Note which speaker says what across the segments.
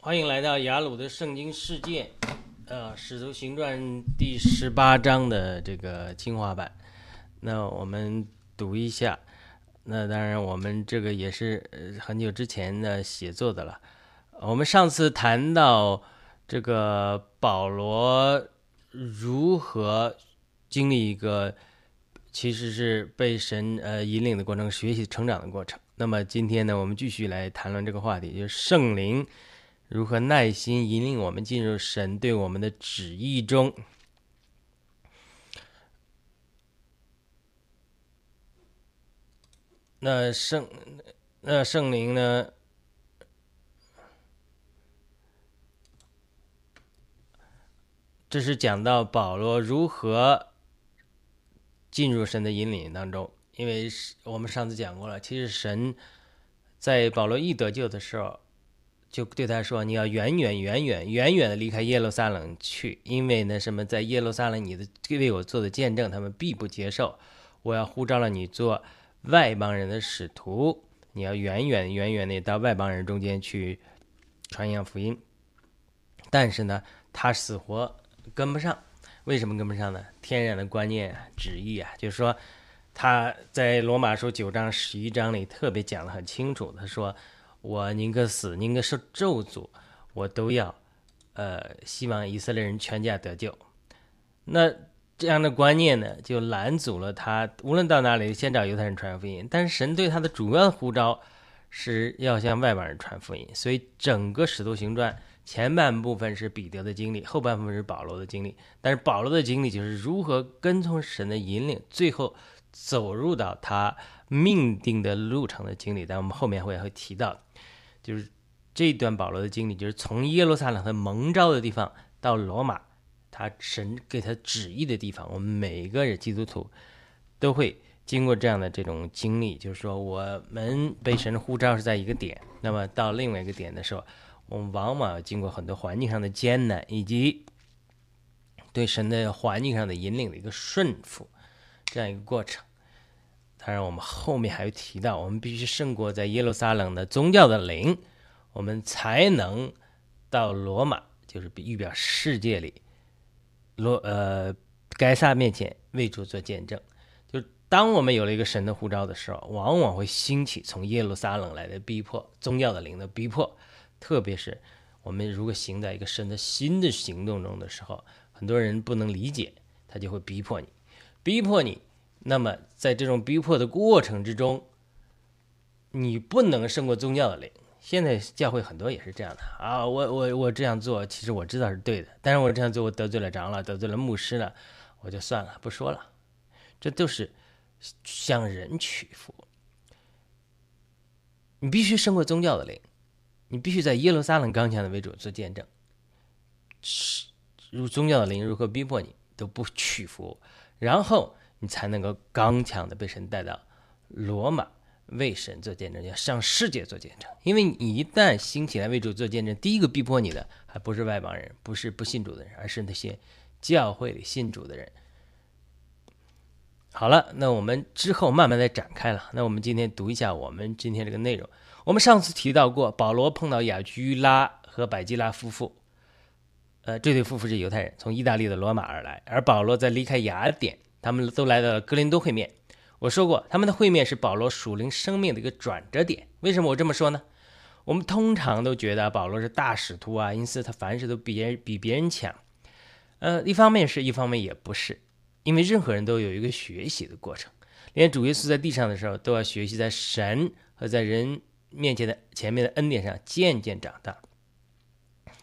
Speaker 1: 欢迎来到雅鲁的圣经世界，呃，《使徒行传》第十八章的这个精华版。那我们读一下。那当然，我们这个也是很久之前的写作的了。我们上次谈到这个保罗如何经历一个其实是被神呃引领的过程，学习成长的过程。那么今天呢，我们继续来谈论这个话题，就是圣灵。如何耐心引领我们进入神对我们的旨意中？那圣那圣灵呢？这是讲到保罗如何进入神的引领当中，因为我们上次讲过了，其实神在保罗一得救的时候。就对他说：“你要远远远远远远的离开耶路撒冷去，因为那什么，在耶路撒冷你的为我做的见证，他们必不接受。我要呼召了你做外邦人的使徒，你要远远远远的到外邦人中间去传扬福音。但是呢，他死活跟不上。为什么跟不上呢？天然的观念旨意啊，就是说他在罗马书九章十一章里特别讲的很清楚，他说。”我宁可死，宁可受咒诅，我都要，呃，希望以色列人全家得救。那这样的观念呢，就拦阻了他，无论到哪里，先找犹太人传福音。但是神对他的主要的呼召是要向外邦人传福音，所以整个使徒行传前半部分是彼得的经历，后半部分是保罗的经历。但是保罗的经历就是如何跟从神的引领，最后走入到他命定的路程的经历。但我们后面会会提到。就是这段保罗的经历，就是从耶路撒冷他蒙召的地方到罗马，他神给他旨意的地方。我们每一个人基督徒都会经过这样的这种经历，就是说我们被神呼召是在一个点，那么到另外一个点的时候，我们往往要经过很多环境上的艰难，以及对神的环境上的引领的一个顺服这样一个过程。当然，我们后面还会提到，我们必须胜过在耶路撒冷的宗教的灵，我们才能到罗马，就是预表世界里罗呃该撒面前为主做见证。就当我们有了一个神的护照的时候，往往会兴起从耶路撒冷来的逼迫，宗教的灵的逼迫。特别是我们如果行在一个神的新的行动中的时候，很多人不能理解，他就会逼迫你，逼迫你。那么，在这种逼迫的过程之中，你不能胜过宗教的灵。现在教会很多也是这样的啊，我我我这样做，其实我知道是对的，但是我这样做，我得罪了长老，得罪了牧师了，我就算了，不说了。这都是向人屈服。你必须胜过宗教的灵，你必须在耶路撒冷刚强的为主做见证。是，如宗教的灵如何逼迫你都不屈服，然后。你才能够刚强的被神带到罗马为神做见证，要向世界做见证。因为你一旦兴起来为主做见证，第一个逼迫你的还不是外邦人，不是不信主的人，而是那些教会里信主的人。好了，那我们之后慢慢的展开了。那我们今天读一下我们今天这个内容。我们上次提到过，保罗碰到雅居拉和百基拉夫妇，呃，这对夫妇是犹太人，从意大利的罗马而来，而保罗在离开雅典。他们都来到了格林多会面。我说过，他们的会面是保罗属灵生命的一个转折点。为什么我这么说呢？我们通常都觉得保罗是大使徒啊，因此他凡事都比人比别人强。呃，一方面是一方面也不是，因为任何人都有一个学习的过程。连主耶稣在地上的时候，都要学习在神和在人面前的前面的恩典上渐渐长大。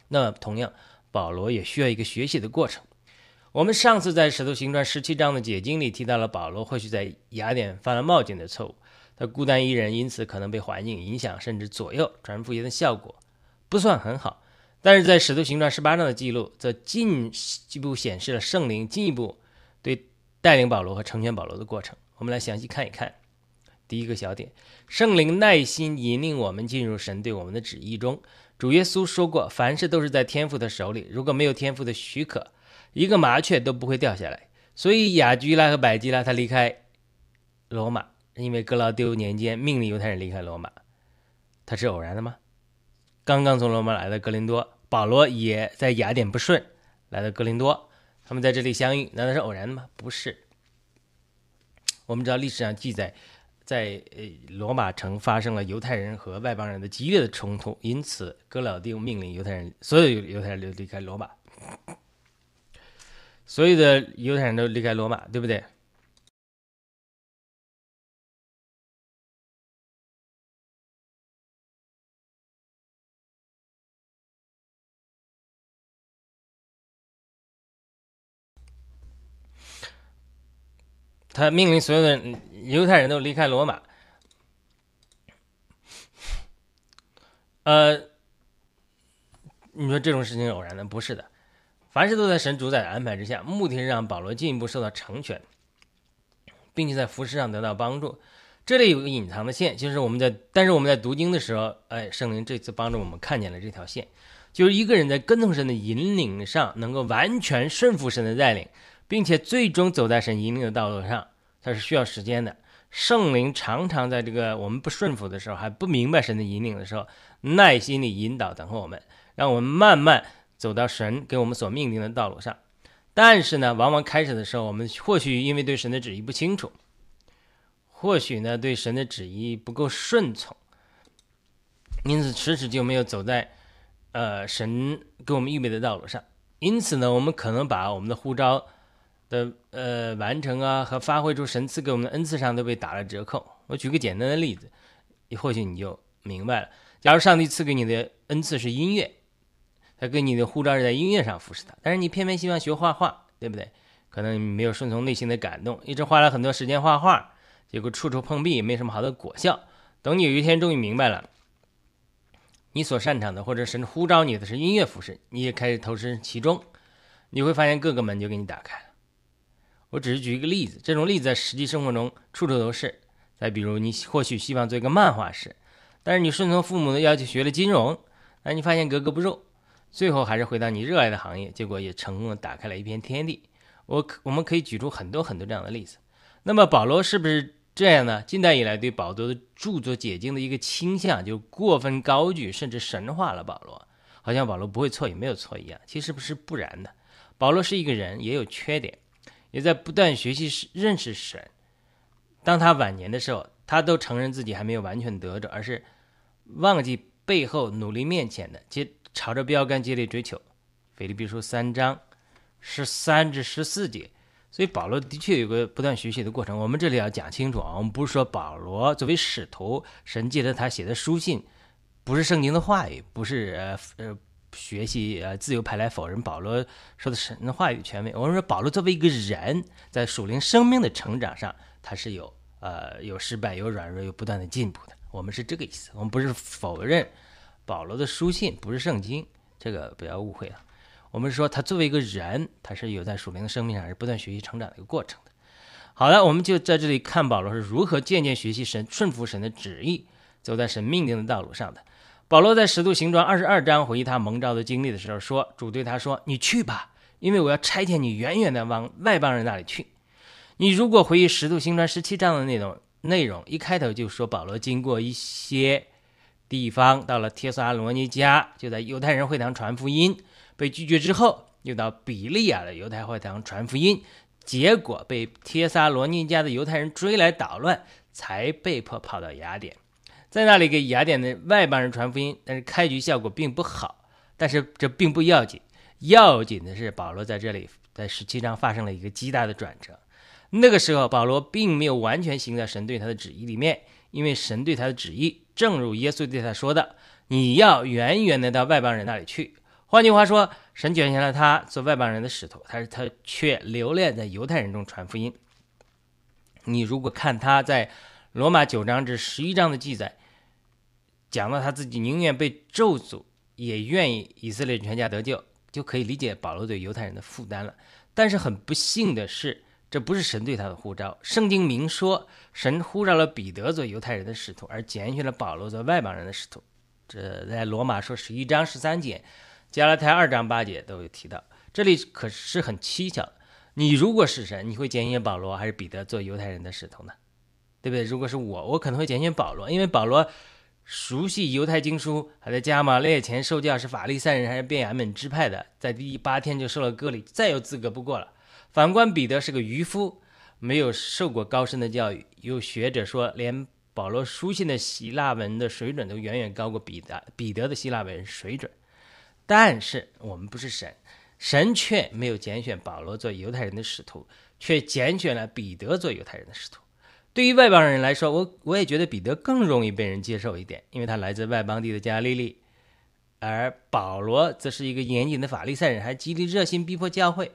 Speaker 1: 那同样，保罗也需要一个学习的过程。我们上次在《使徒行传》十七章的解经里提到了保罗或许在雅典犯了冒进的错误，他孤单一人，因此可能被环境影响甚至左右，传福音的效果不算很好。但是在《使徒行传》十八章的记录则进一步显示了圣灵进一步对带领保罗和成全保罗的过程。我们来详细看一看。第一个小点，圣灵耐心引领我们进入神对我们的旨意中。主耶稣说过，凡事都是在天父的手里，如果没有天父的许可。一个麻雀都不会掉下来，所以雅居拉和百基拉他离开罗马，因为格劳丢年间命令犹太人离开罗马，他是偶然的吗？刚刚从罗马来的格林多，保罗也在雅典不顺，来到格林多，他们在这里相遇，难道是偶然的吗？不是。我们知道历史上记载，在呃罗马城发生了犹太人和外邦人的激烈的冲突，因此哥老丁命令犹太人所有犹太人都离开罗马，所有的犹太人都离开罗马，对不对？他命令所有的犹太人都离开罗马。呃，你说这种事情偶然的？不是的，凡事都在神主宰的安排之下，目的是让保罗进一步受到成全，并且在服饰上得到帮助。这里有个隐藏的线，就是我们在，但是我们在读经的时候，哎，圣灵这次帮助我们看见了这条线，就是一个人在跟从神的引领上，能够完全顺服神的带领。并且最终走在神引领的道路上，它是需要时间的。圣灵常常在这个我们不顺服的时候，还不明白神的引领的时候，耐心地引导等候我们，让我们慢慢走到神给我们所命定的道路上。但是呢，往往开始的时候，我们或许因为对神的旨意不清楚，或许呢对神的旨意不够顺从，因此迟迟就没有走在呃神给我们预备的道路上。因此呢，我们可能把我们的呼召。的呃完成啊和发挥出神赐给我们的恩赐上都被打了折扣。我举个简单的例子，或许你就明白了。假如上帝赐给你的恩赐是音乐，他跟你的护照是在音乐上服侍他，但是你偏偏希望学画画，对不对？可能你没有顺从内心的感动，一直花了很多时间画画，结果处处碰壁，没什么好的果效。等你有一天终于明白了，你所擅长的或者神呼召你的是音乐服饰，你也开始投身其中，你会发现各个门就给你打开了。我只是举一个例子，这种例子在实际生活中处处都是。再比如，你或许希望做一个漫画师，但是你顺从父母的要求学了金融，那你发现格格不入，最后还是回到你热爱的行业，结果也成功的打开了一片天地。我可我们可以举出很多很多这样的例子。那么保罗是不是这样呢？近代以来对保罗的著作解经的一个倾向，就过分高举甚至神化了保罗，好像保罗不会错也没有错一样。其实不是不然的，保罗是一个人，也有缺点。也在不断学习认识神。当他晚年的时候，他都承认自己还没有完全得着，而是忘记背后努力面前的，接朝着标杆接力追求。腓立比书三章十三至十四节。所以保罗的确有个不断学习的过程。我们这里要讲清楚啊，我们不是说保罗作为使徒，神借着他写的书信不是圣经的话语，不是呃呃。学习呃，自由派来否认保罗说的神的话语权威。我们说保罗作为一个人，在属灵生命的成长上，他是有呃有失败、有软弱、有不断的进步的。我们是这个意思，我们不是否认保罗的书信不是圣经，这个不要误会了。我们说他作为一个人，他是有在属灵的生命上是不断学习成长的一个过程的。好了，我们就在这里看保罗是如何渐渐学习神、顺服神的旨意，走在神命定的道路上的。保罗在《使徒行传》二十二章回忆他蒙召的经历的时候说：“主对他说，你去吧，因为我要差遣你远远的往外邦人那里去。你如果回忆《使徒行传》十七章的内容内容，一开头就说保罗经过一些地方，到了帖撒罗尼迦，就在犹太人会堂传福音，被拒绝之后，又到比利亚的犹太会堂传福音，结果被帖撒罗尼迦的犹太人追来捣乱，才被迫跑到雅典。”在那里给雅典的外邦人传福音，但是开局效果并不好。但是这并不要紧，要紧的是保罗在这里在十七章发生了一个极大的转折。那个时候，保罗并没有完全行在神对他的旨意里面，因为神对他的旨意，正如耶稣对他说的：“你要远远的到外邦人那里去。”换句话说，神拣选了他做外邦人的使徒，但是他却留恋在犹太人中传福音。你如果看他在罗马九章至十一章的记载。讲到他自己宁愿被咒诅，也愿意以色列全家得救，就可以理解保罗对犹太人的负担了。但是很不幸的是，这不是神对他的呼召。圣经明说，神呼召了彼得做犹太人的使徒，而拣选了保罗做外邦人的使徒。这在罗马说十一章十三节，加拉太二章八节都有提到。这里可是很蹊跷的。你如果是神，你会拣选保罗还是彼得做犹太人的使徒呢？对不对？如果是我，我可能会拣选保罗，因为保罗。熟悉犹太经书，还在加马列前受教，是法利赛人还是便雅悯支派的，在第八天就受了割礼，再有资格不过了。反观彼得是个渔夫，没有受过高深的教育。有学者说，连保罗书信的希腊文的水准都远远高过彼得彼得的希腊文水准。但是我们不是神，神却没有拣选保罗做犹太人的使徒，却拣选了彼得做犹太人的使徒。对于外邦人来说，我我也觉得彼得更容易被人接受一点，因为他来自外邦地的加利利，而保罗则是一个严谨的法利赛人，还极力热心逼迫教会。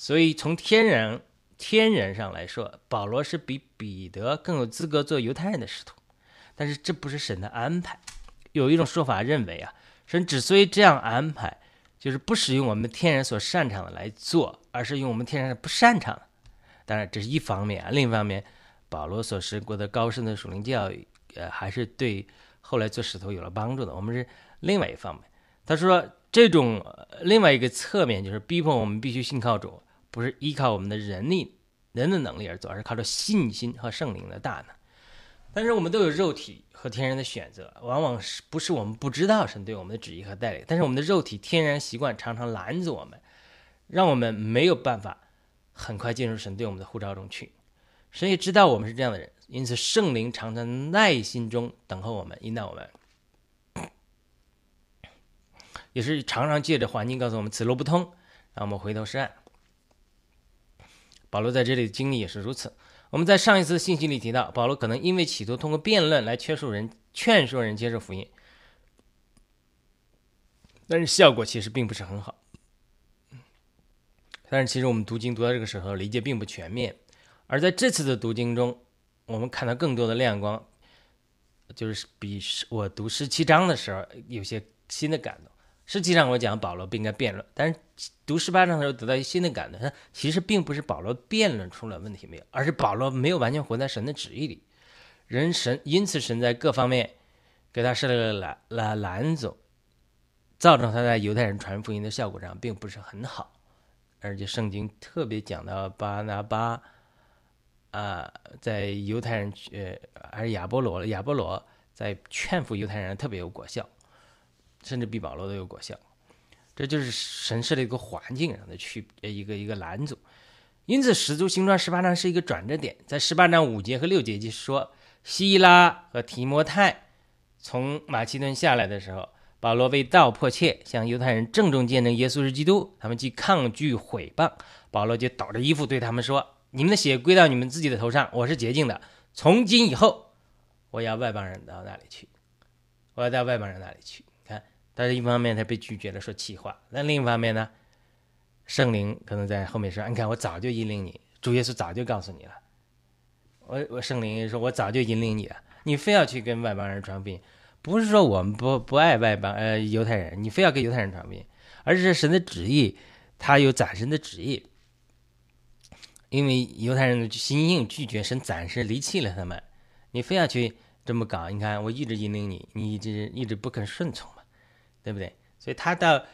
Speaker 1: 所以，从天然天然上来说，保罗是比彼得更有资格做犹太人的使徒。但是，这不是神的安排。有一种说法认为啊，神之所以这样安排，就是不使用我们天然所擅长的来做，而是用我们天然的不擅长。当然，这是一方面啊。另一方面，保罗所受过的高深的属灵教育，呃，还是对后来做使徒有了帮助的。我们是另外一方面。他说，这种另外一个侧面就是逼迫我们必须信靠主。不是依靠我们的人力、人的能力而做，而是靠着信心和圣灵的大能。但是我们都有肉体和天然的选择，往往是不是我们不知道神对我们的旨意和带领？但是我们的肉体天然习惯常常拦着我们，让我们没有办法很快进入神对我们的呼召中去。神也知道我们是这样的人，因此圣灵常常耐心中等候我们，引导我们，也是常常借着环境告诉我们此路不通，让我们回头是岸。保罗在这里的经历也是如此。我们在上一次信息里提到，保罗可能因为企图通过辩论来劝说人、劝说人接受福音，但是效果其实并不是很好。但是其实我们读经读到这个时候，理解并不全面。而在这次的读经中，我们看到更多的亮光，就是比我读十七章的时候有些新的感动。实际上，我讲保罗不应该辩论，但是读十八章的时候得到一新的感动。他其实并不是保罗辩论出了问题没有，而是保罗没有完全活在神的旨意里。人神因此神在各方面给他设了个拦拦拦阻，造成他在犹太人传福音的效果上并不是很好。而且圣经特别讲到巴拿巴啊，在犹太人呃还是亚波罗亚波罗在劝服犹太人特别有果效。甚至比保罗都有果效，这就是神设的一个环境上的区一个一个拦阻。因此，使徒行传十八章是一个转折点。在十八章五节和六节，就是说希拉和提摩太从马其顿下来的时候，保罗为道迫切，向犹太人郑重见证耶稣是基督。他们既抗拒毁谤，保罗就抖着衣服对他们说：“你们的血归到你们自己的头上，我是洁净的。从今以后，我要外邦人到那里去，我要到外邦人那里去。”但是一方面他被拒绝了，说气话；那另一方面呢，圣灵可能在后面说：“你看，我早就引领你，主耶稣早就告诉你了。我我圣灵说，我早就引领你了，你非要去跟外邦人传福音，不是说我们不不爱外邦呃犹太人，你非要跟犹太人传福音，而是神的旨意，他有暂时的旨意。因为犹太人的心硬拒绝神，暂时离弃了他们，你非要去这么搞，你看我一直引领你，你一直一直不肯顺从。”对不对？所以他到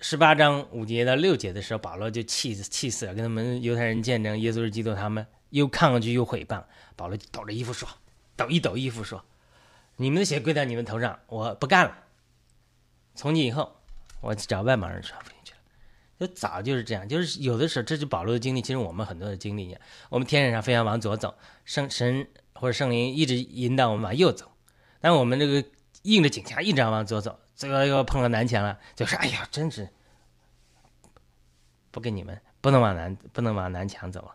Speaker 1: 十八章五节到六节的时候，保罗就气死气死了，跟他们犹太人见证耶稣是基督，他们又抗拒又毁谤，保罗抖着衣服说，抖一抖衣服说：“你们的血归到你们头上，我不干了。从今以后，我找外邦人传福音去了。”就早就是这样，就是有的时候，这是保罗的经历，其实我们很多的经历一样。我们天然上非常往左走，圣神或者圣灵一直引导我们往右走，但我们这个硬着颈项一直往左走。这个又碰到南墙了，就说：“哎呀，真是不跟你们，不能往南，不能往南墙走。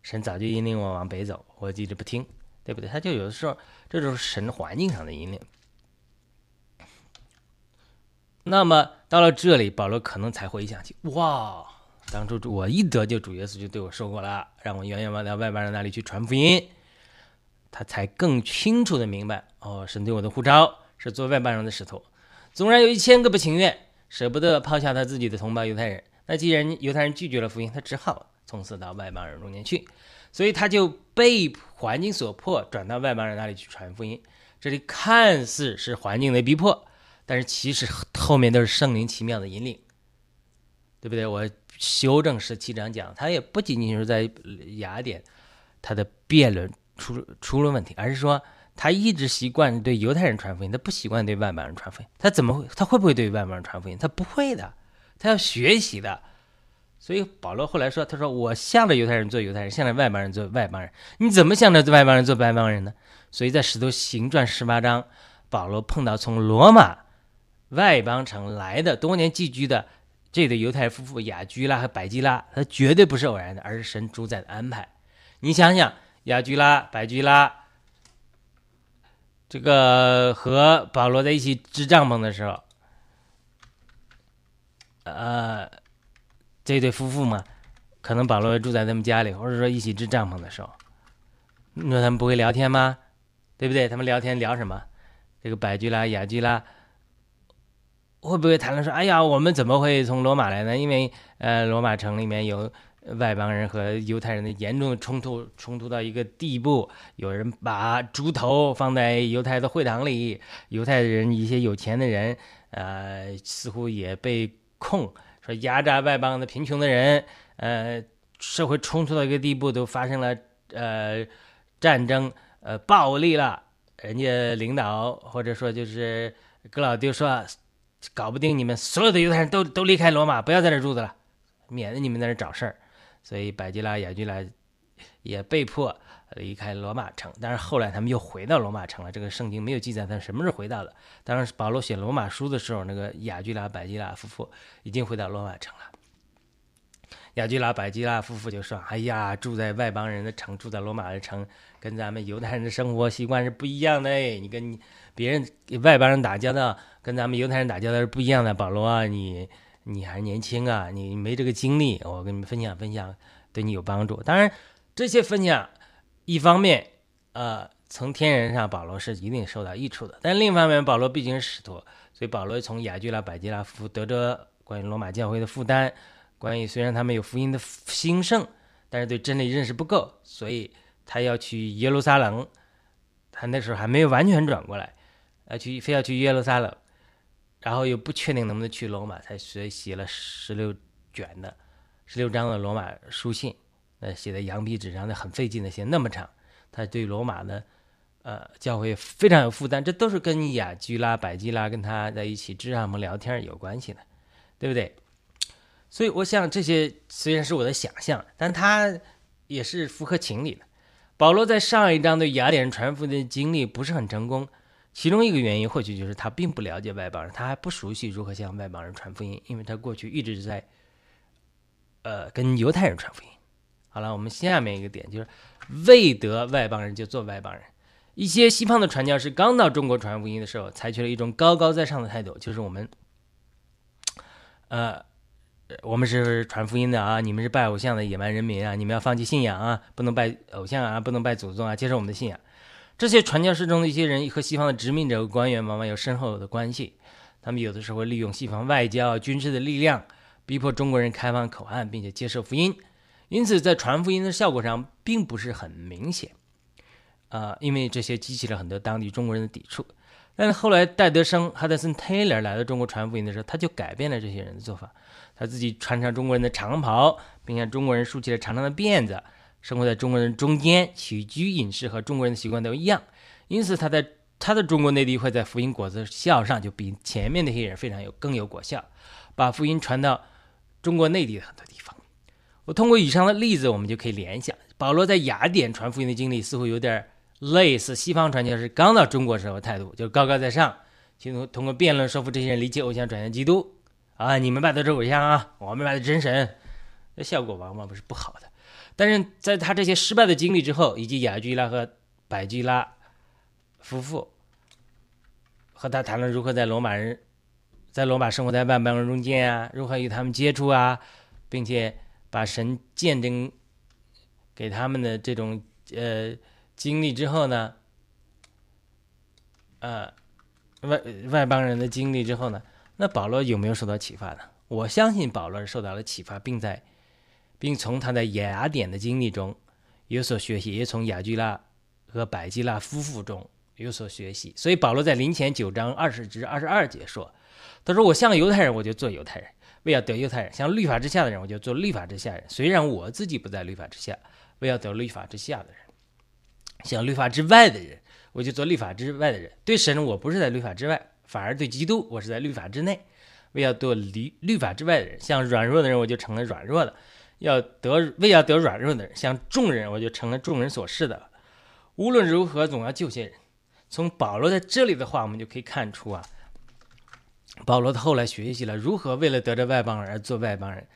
Speaker 1: 神早就引领我往北走，我一直不听，对不对？他就有的时候，这就是神环境上的引领。那么到了这里，保罗可能才回想起：哇，当初我一得救，主耶稣就对我说过了，让我远远往到外邦人那里去传福音。他才更清楚的明白：哦，神对我的呼召。”是做外邦人的使徒，纵然有一千个不情愿，舍不得抛下他自己的同胞犹太人，那既然犹太人拒绝了福音，他只好从此到外邦人中间去，所以他就被环境所迫，转到外邦人那里去传福音。这里看似是环境的逼迫，但是其实后面都是圣灵奇妙的引领，对不对？我修正十七章讲，他也不仅仅是在雅典，他的辩论出出了问题，而是说。他一直习惯对犹太人传福音，他不习惯对外邦人传福音。他怎么会？他会不会对外邦人传福音？他不会的，他要学习的。所以保罗后来说：“他说我向着犹太人做犹太人，向着外邦人做外邦人。你怎么向着外邦人做外邦人呢？”所以在使徒行传十八章，保罗碰到从罗马外邦城来的多年寄居的这对犹太夫妇雅居拉和百基拉，他绝对不是偶然的，而是神主宰的安排。你想想，雅居拉、百基拉。这个和保罗在一起支帐篷的时候，呃，这对夫妇嘛，可能保罗住在他们家里，或者说一起支帐篷的时候，你说他们不会聊天吗？对不对？他们聊天聊什么？这个百居拉、雅居拉会不会谈论说：“哎呀，我们怎么会从罗马来呢？因为呃，罗马城里面有。”外邦人和犹太人的严重冲突，冲突到一个地步，有人把猪头放在犹太的会堂里，犹太人一些有钱的人，呃，似乎也被控说压榨外邦的贫穷的人，呃，社会冲突到一个地步，都发生了呃战争，呃，暴力了，人家领导或者说就是格老丢说，搞不定你们所有的犹太人都都离开罗马，不要在这住着了，免得你们在这找事儿。所以百基拉、雅居拉也被迫离开罗马城，但是后来他们又回到罗马城了。这个圣经没有记载他们什么时候回到的。当时，保罗写罗马书的时候，那个雅居拉、百基拉夫妇已经回到罗马城了。雅居拉、百基拉夫妇就说：“哎呀，住在外邦人的城，住在罗马的城，跟咱们犹太人的生活习惯是不一样的。你跟别人外邦人打交道，跟咱们犹太人打交道是不一样的。保罗啊，你。”你还年轻啊，你没这个经历，我跟你们分享分享，对你有帮助。当然，这些分享一方面，呃，从天人上，保罗是一定受到益处的。但另一方面，保罗毕竟是使徒，所以保罗从雅居拉、百基拉夫妇得着关于罗马教会的负担，关于虽然他们有福音的兴盛，但是对真理认识不够，所以他要去耶路撒冷。他那时候还没有完全转过来，要去非要去耶路撒冷。然后又不确定能不能去罗马，才学写了十六卷的、十六章的罗马书信，呃，写在羊皮纸上，的很费劲的，写那么长。他对罗马的呃教会非常有负担，这都是跟雅居拉、百基拉跟他在一起支帐篷聊天有关系的，对不对？所以我想这些虽然是我的想象，但他也是符合情理的。保罗在上一章对雅典人传福音的经历不是很成功。其中一个原因或许就是他并不了解外邦人，他还不熟悉如何向外邦人传福音，因为他过去一直是在，呃，跟犹太人传福音。好了，我们下面一个点就是未得外邦人就做外邦人。一些西方的传教士刚到中国传福音的时候，采取了一种高高在上的态度，就是我们，呃，我们是传福音的啊，你们是拜偶像的野蛮人民啊，你们要放弃信仰啊，不能拜偶像啊，不能拜祖宗啊，接受我们的信仰。这些传教士中的一些人和西方的殖民者和官员往往有深厚的关系，他们有的时候会利用西方外交、军事的力量，逼迫中国人开放口岸，并且接受福音。因此，在传福音的效果上并不是很明显，啊，因为这些激起了很多当地中国人的抵触。但是后来戴德生 （Hudson Taylor） 来到中国传福音的时候，他就改变了这些人的做法，他自己穿上中国人的长袍，并向中国人竖起了长长的辫子。生活在中国人中间，起居饮食和中国人的习惯都一样，因此他在他的中国内地会在福音果子效上就比前面那些人非常有更有果效，把福音传到中国内地的很多地方。我通过以上的例子，我们就可以联想，保罗在雅典传福音的经历似乎有点类似西方传教士刚到中国时候态度，就高高在上，企图通过辩论说服这些人离弃偶像，转向基督。啊，你们拜的是偶像啊，我们拜的真神，那效果往往不是不好的。但是在他这些失败的经历之后，以及雅居拉和百基拉夫妇和他谈论如何在罗马人，在罗马生活在万邦人中间啊，如何与他们接触啊，并且把神见证给他们的这种呃经历之后呢，呃外外邦人的经历之后呢，那保罗有没有受到启发呢？我相信保罗受到了启发，并在。并从他在雅典的经历中有所学习，也从雅居拉和百基拉夫妇中有所学习。所以保罗在临前九章二十至二十二节说：“他说我像犹太人，我就做犹太人，为要得犹太人；像律法之下的人，我就做律法之下人。虽然我自己不在律法之下，为要得律法之下的人；像律法之外的人，我就做律法之外的人；对神，我不是在律法之外，反而对基督，我是在律法之内。为要得律律法之外的人，像软弱的人，我就成了软弱的；要得为要得软弱的人，像众人，我就成了众人所示的。无论如何，总要救些人。从保罗在这里的话，我们就可以看出啊，保罗他后来学习了如何为了得着外邦人而做外邦人，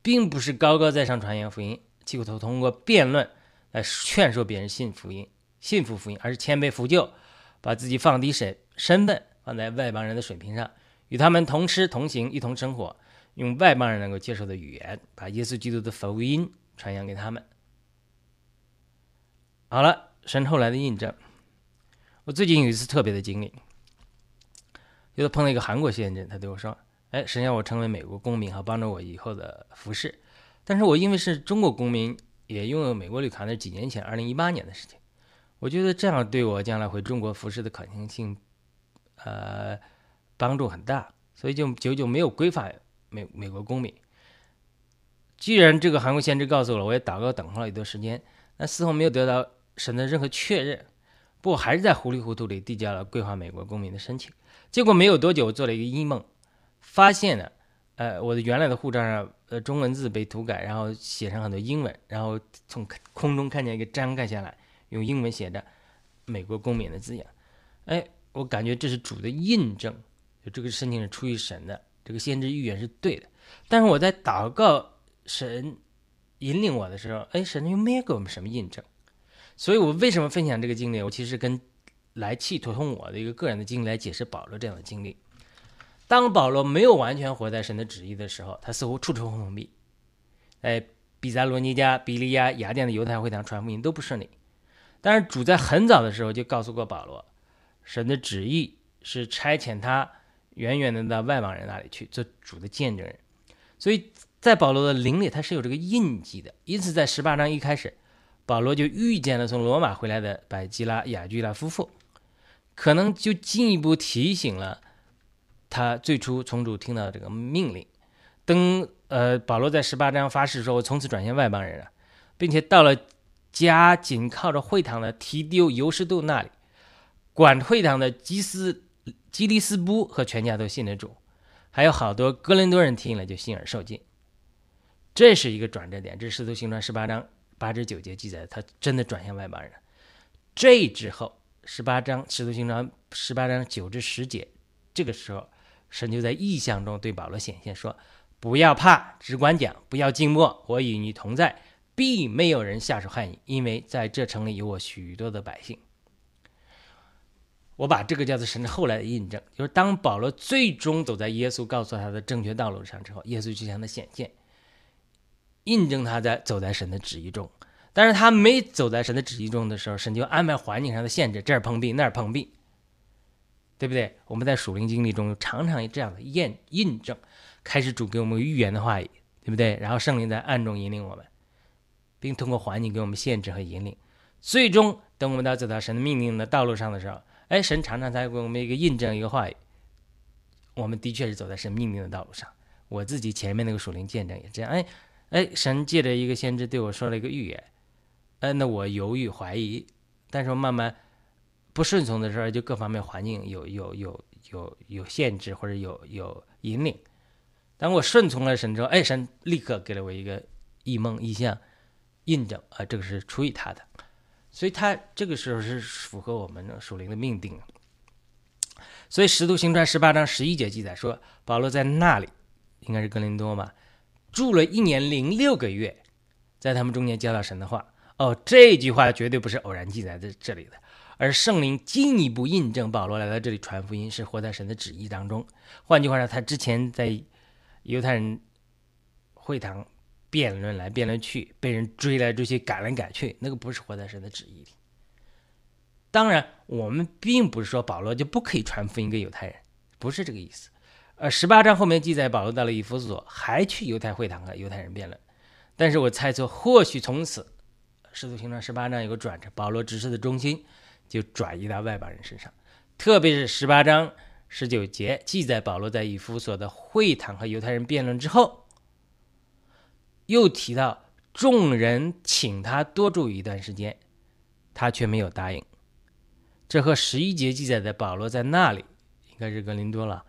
Speaker 1: 并不是高高在上传扬福音，企图通过辩论来劝说别人信福音、信服福音，而是谦卑服就，把自己放低身身份，放在外邦人的水平上。与他们同吃同行，一同生活，用外邦人能够接受的语言，把耶稣基督的福音传扬给他们。好了，神后来的印证。我最近有一次特别的经历，就是碰到一个韩国先生，他对我说：“哎，神要我成为美国公民，好帮助我以后的服饰。”但是我因为是中国公民，也拥有美国绿卡，那是几年前，二零一八年的事情。我觉得这样对我将来回中国服饰的可行性，呃。帮助很大，所以就久久没有规范美美国公民。既然这个韩国先知告诉我了，我也祷告等候了一段时间，但似乎没有得到神的任何确认。不过还是在糊里糊涂里递交了归还美国公民的申请。结果没有多久，我做了一个阴梦，发现了，呃，我的原来的护照上，呃，中文字被涂改，然后写上很多英文，然后从空中看见一个章盖下来，用英文写着“美国公民”的字样。哎，我感觉这是主的印证。就这个申请是出于神的，这个先知预言是对的。但是我在祷告神引领我的时候，哎，神又没有给我们什么印证。所以我为什么分享这个经历？我其实跟来气图通我的一个个人的经历来解释保罗这样的经历。当保罗没有完全活在神的旨意的时候，他似乎处处碰壁。哎，比萨罗尼加、比利亚、雅典的犹太会堂传福音都不顺利。但是主在很早的时候就告诉过保罗，神的旨意是差遣他。远远的到外邦人那里去做主的见证人，所以在保罗的灵里他是有这个印记的。因此，在十八章一开始，保罗就遇见了从罗马回来的百基拉、雅居拉夫妇，可能就进一步提醒了他最初从主听到这个命令。等呃，保罗在十八章发誓说：“我从此转向外邦人了，并且到了家紧靠着会堂的提丢尤士度那里，管会堂的基斯。”基利斯布和全家都信了主，还有好多哥林多人听了就信而受尽。这是一个转折点。这是《使徒行传》十八章八至九节记载，他真的转向外邦人。这之后，十八章《使徒行传》十八章九至十节，这个时候，神就在异象中对保罗显现说：“不要怕，只管讲，不要静默，我与你同在，必没有人下手害你，因为在这城里有我许多的百姓。”我把这个叫做神的后来的印证，就是当保罗最终走在耶稣告诉他的正确道路上之后，耶稣就向他显现，印证他在走在神的旨意中。但是他没走在神的旨意中的时候，神就安排环境上的限制，这儿碰壁，那儿碰壁，对不对？我们在属灵经历中常常有这样的验印证，开始主给我们预言的话语，对不对？然后圣灵在暗中引领我们，并通过环境给我们限制和引领，最终等我们到走到神的命令的道路上的时候。哎，神常常在给我们一个印证，一个话语，我们的确是走在神命令的道路上。我自己前面那个属灵见证也这样。哎，哎，神借着一个先知对我说了一个预言，哎，那我犹豫怀疑，但是我慢慢不顺从的时候，就各方面环境有有有有有限制或者有有引领。当我顺从了神之后，哎，神立刻给了我一个异梦异象印证，啊，这个是出于他的。所以他这个时候是符合我们属灵的命定。所以《使徒行传》十八章十一节记载说，保罗在那里，应该是格林多吧，住了一年零六个月，在他们中间教导神的话。哦，这句话绝对不是偶然记载在这里的，而圣灵进一步印证保罗来到这里传福音是活在神的旨意当中。换句话说，他之前在犹太人会堂。辩论来辩论去，被人追来追去，赶来赶去，那个不是活在神的旨意里。当然，我们并不是说保罗就不可以传福音给犹太人，不是这个意思。呃，十八章后面记载，保罗到了以弗所，还去犹太会堂和犹太人辩论。但是我猜测，或许从此，使徒行传十八章有个转折，保罗指示的中心就转移到外邦人身上，特别是十八章十九节记载，保罗在以弗所的会堂和犹太人辩论之后。又提到众人请他多住一段时间，他却没有答应。这和十一节记载的保罗在那里，应该是格林多了，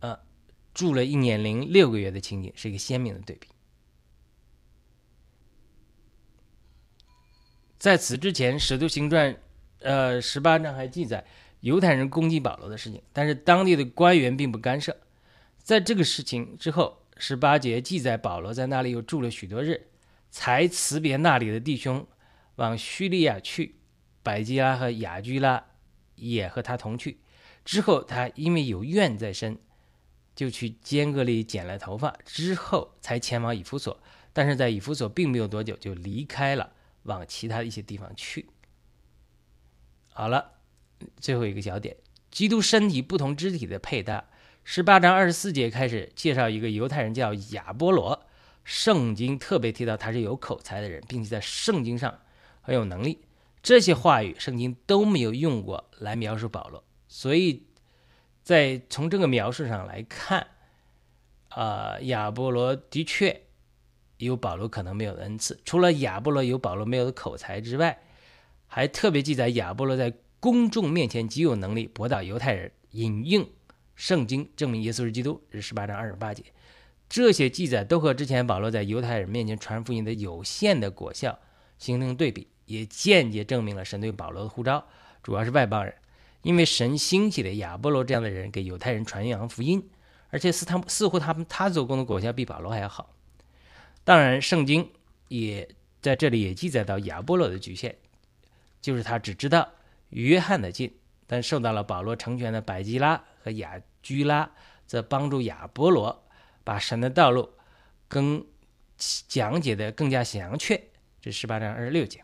Speaker 1: 呃，住了一年零六个月的情景是一个鲜明的对比。在此之前，《使徒行传》呃十八章还记载犹太人攻击保罗的事情，但是当地的官员并不干涉。在这个事情之后，十八节记载保罗在那里又住了许多日，才辞别那里的弟兄，往叙利亚去。百基拉和雅居拉也和他同去。之后，他因为有怨在身，就去坚格里剪了头发，之后才前往以弗所。但是在以弗所并没有多久，就离开了，往其他一些地方去。好了，最后一个小点：基督身体不同肢体的配搭。十八章二十四节开始介绍一个犹太人叫亚波罗，圣经特别提到他是有口才的人，并且在圣经上很有能力。这些话语圣经都没有用过来描述保罗，所以在从这个描述上来看，啊，亚波罗的确有保罗可能没有的恩赐。除了亚波罗有保罗没有的口才之外，还特别记载亚波罗在公众面前极有能力驳倒犹太人，引用。圣经证明耶稣是基督，是十八章二十八节。这些记载都和之前保罗在犹太人面前传福音的有限的果效形成对比，也间接证明了神对保罗的呼召主要是外邦人，因为神兴起的亚波罗这样的人给犹太人传扬福音，而且似他似乎他们他做工的果效比保罗还要好。当然，圣经也在这里也记载到亚波罗的局限，就是他只知道约翰的进。但受到了保罗成全的百基拉和雅居拉，则帮助亚波罗把神的道路更讲解的更加详确。这十八章二十六节，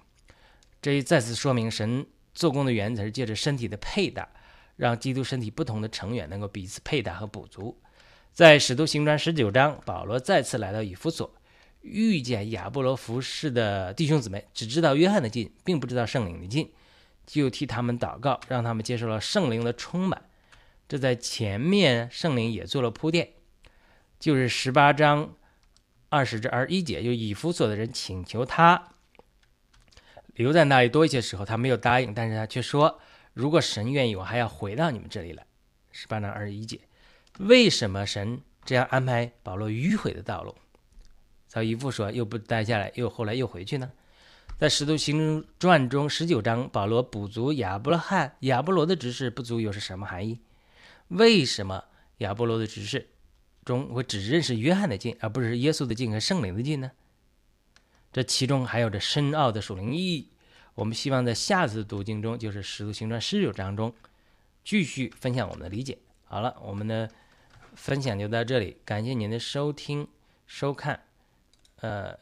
Speaker 1: 这一再次说明神做工的原则是借着身体的配搭，让基督身体不同的成员能够彼此配搭和补足。在使徒行传十九章，保罗再次来到以弗所，遇见亚波罗服侍的弟兄姊妹，只知道约翰的进，并不知道圣灵的进。就替他们祷告，让他们接受了圣灵的充满。这在前面圣灵也做了铺垫，就是十八章二十至二十一节，就以弗所的人请求他留在那里多一些时候，他没有答应，但是他却说，如果神愿意，我还要回到你们这里来。十八章二十一节，为什么神这样安排保罗迂回的道路？曹一夫说，又不待下来，又后来又回去呢？在《使徒行传》中十九章，保罗补足亚伯拉罕、亚伯罗的指示不足，又是什么含义？为什么亚波罗的指示中会只认识约翰的进，而不是耶稣的进和圣灵的进呢？这其中还有着深奥的属灵意义。我们希望在下次读经中，就是《使徒行传》十九章中，继续分享我们的理解。好了，我们的分享就到这里，感谢您的收听、收看。呃，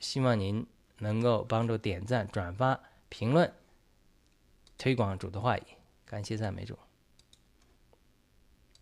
Speaker 1: 希望您。能够帮助点赞、转发、评论、推广主的话语，感谢赞美主。